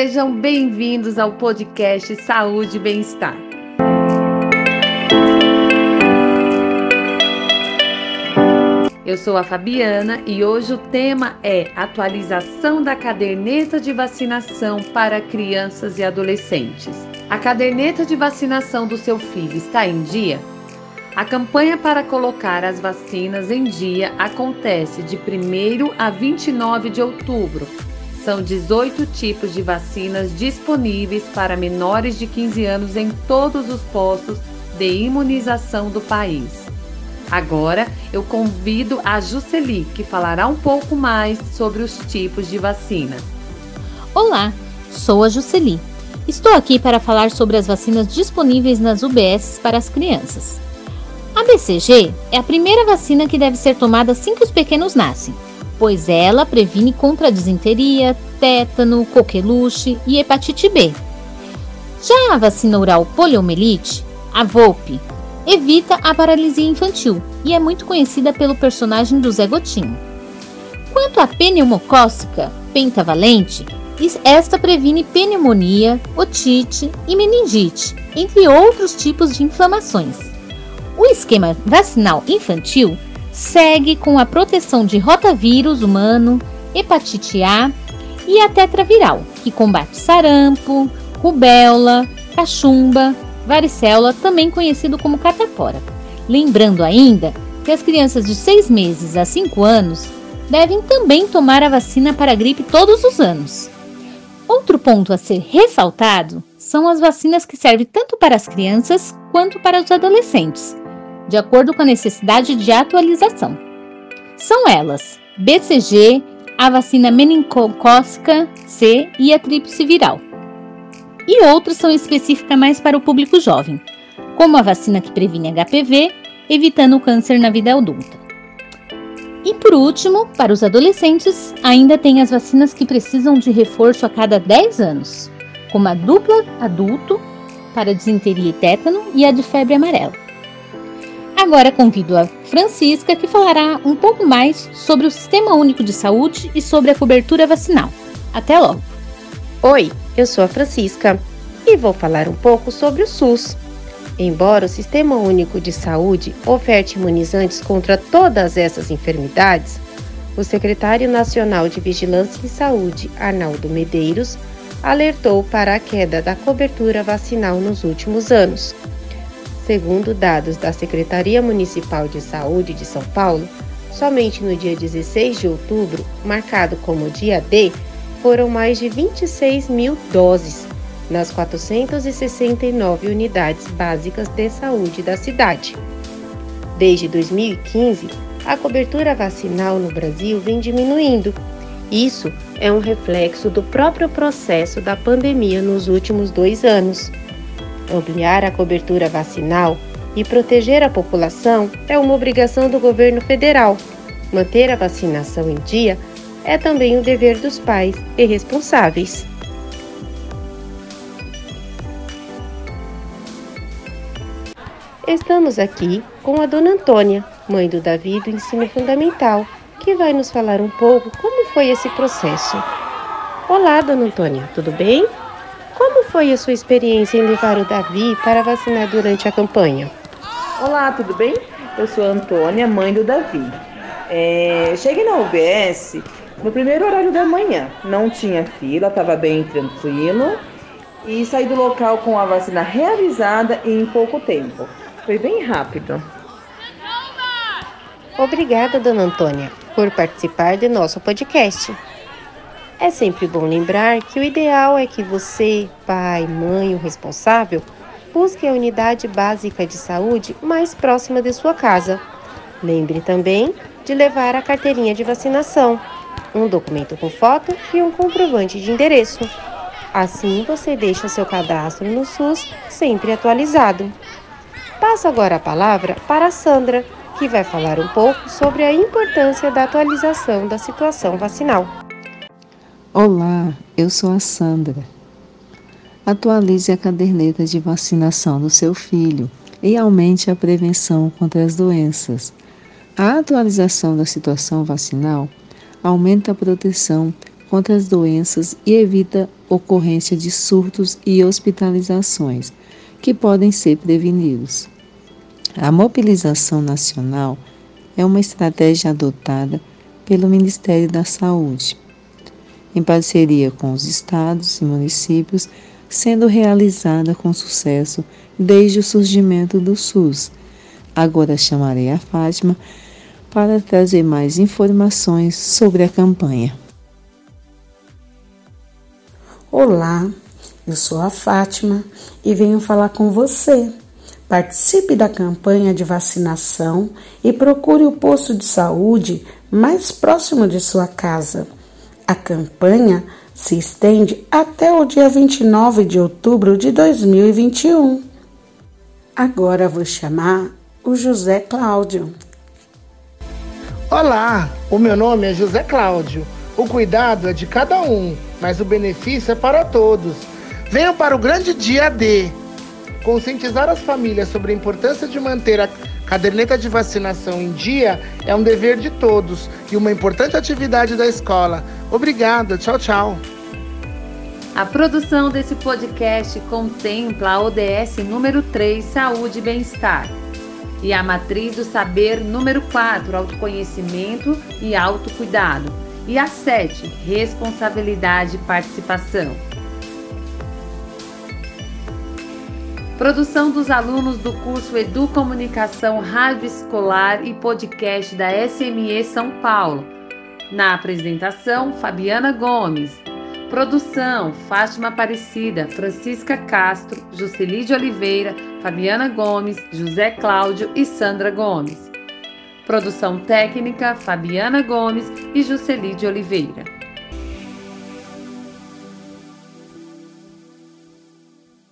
Sejam bem-vindos ao podcast Saúde e Bem-Estar. Eu sou a Fabiana e hoje o tema é atualização da caderneta de vacinação para crianças e adolescentes. A caderneta de vacinação do seu filho está em dia? A campanha para colocar as vacinas em dia acontece de 1 a 29 de outubro. São 18 tipos de vacinas disponíveis para menores de 15 anos em todos os postos de imunização do país. Agora eu convido a Juceli, que falará um pouco mais sobre os tipos de vacina. Olá, sou a Juceli. Estou aqui para falar sobre as vacinas disponíveis nas UBS para as crianças. A BCG é a primeira vacina que deve ser tomada assim que os pequenos nascem, pois ela previne contra disenteria, tétano, coqueluche e hepatite B. Já a vacina oral poliomielite, a VOLP, evita a paralisia infantil e é muito conhecida pelo personagem do Zé Gotinho. Quanto à pneumocócica pentavalente, esta previne pneumonia, otite e meningite, entre outros tipos de inflamações. O esquema vacinal infantil segue com a proteção de rotavírus humano, hepatite A e a tetraviral, que combate sarampo, rubéola, cachumba, varicela, também conhecido como catapora. Lembrando ainda que as crianças de 6 meses a 5 anos devem também tomar a vacina para a gripe todos os anos. Outro ponto a ser ressaltado são as vacinas que servem tanto para as crianças quanto para os adolescentes, de acordo com a necessidade de atualização. São elas: BCG, a vacina meningocócica C e a tríplice viral e outras são específicas mais para o público jovem, como a vacina que previne HPV, evitando o câncer na vida adulta. E por último, para os adolescentes, ainda tem as vacinas que precisam de reforço a cada 10 anos, como a dupla adulto para disenteria e tétano e a de febre amarela. Agora convido a Francisca que falará um pouco mais sobre o Sistema Único de Saúde e sobre a cobertura vacinal. Até logo! Oi, eu sou a Francisca e vou falar um pouco sobre o SUS. Embora o Sistema Único de Saúde oferte imunizantes contra todas essas enfermidades, o secretário nacional de Vigilância em Saúde, Arnaldo Medeiros, alertou para a queda da cobertura vacinal nos últimos anos. Segundo dados da Secretaria Municipal de Saúde de São Paulo, somente no dia 16 de outubro, marcado como dia D, foram mais de 26 mil doses nas 469 unidades básicas de saúde da cidade. Desde 2015, a cobertura vacinal no Brasil vem diminuindo. Isso é um reflexo do próprio processo da pandemia nos últimos dois anos. Ampliar a cobertura vacinal e proteger a população é uma obrigação do governo federal. Manter a vacinação em dia é também o dever dos pais e responsáveis. Estamos aqui com a dona Antônia, mãe do Davi do ensino fundamental, que vai nos falar um pouco como foi esse processo. Olá, dona Antônia, tudo bem? Foi a sua experiência em levar o Davi para vacinar durante a campanha? Olá, tudo bem? Eu sou a Antônia, mãe do Davi. É, cheguei na UBS no primeiro horário da manhã. Não tinha fila, estava bem tranquilo e saí do local com a vacina realizada em pouco tempo. Foi bem rápido. Obrigada, dona Antônia, por participar de nosso podcast. É sempre bom lembrar que o ideal é que você, pai, mãe ou responsável, busque a unidade básica de saúde mais próxima de sua casa. Lembre também de levar a carteirinha de vacinação um documento com foto e um comprovante de endereço. Assim você deixa seu cadastro no SUS sempre atualizado. Passo agora a palavra para a Sandra, que vai falar um pouco sobre a importância da atualização da situação vacinal. Olá, eu sou a Sandra. Atualize a caderneta de vacinação do seu filho e aumente a prevenção contra as doenças. A atualização da situação vacinal aumenta a proteção contra as doenças e evita ocorrência de surtos e hospitalizações, que podem ser prevenidos. A mobilização nacional é uma estratégia adotada pelo Ministério da Saúde, em parceria com os estados e municípios, sendo realizada com sucesso desde o surgimento do SUS. Agora chamarei a Fátima para trazer mais informações sobre a campanha. Olá, eu sou a Fátima e venho falar com você. Participe da campanha de vacinação e procure o posto de saúde mais próximo de sua casa. A campanha se estende até o dia 29 de outubro de 2021. Agora vou chamar o José Cláudio. Olá, o meu nome é José Cláudio. O cuidado é de cada um, mas o benefício é para todos. Venham para o grande dia D. Conscientizar as famílias sobre a importância de manter a caderneta de vacinação em dia é um dever de todos e uma importante atividade da escola. Obrigada, tchau, tchau. A produção desse podcast contempla a ODS número 3, Saúde e Bem-Estar e a matriz do saber número 4, autoconhecimento e autocuidado, e a 7, responsabilidade e participação. Produção dos alunos do curso Educomunicação Rádio Escolar e Podcast da SME São Paulo. Na apresentação, Fabiana Gomes. Produção: Fátima Aparecida, Francisca Castro, Juscelide de Oliveira, Fabiana Gomes, José Cláudio e Sandra Gomes. Produção técnica: Fabiana Gomes e Juscelide de Oliveira.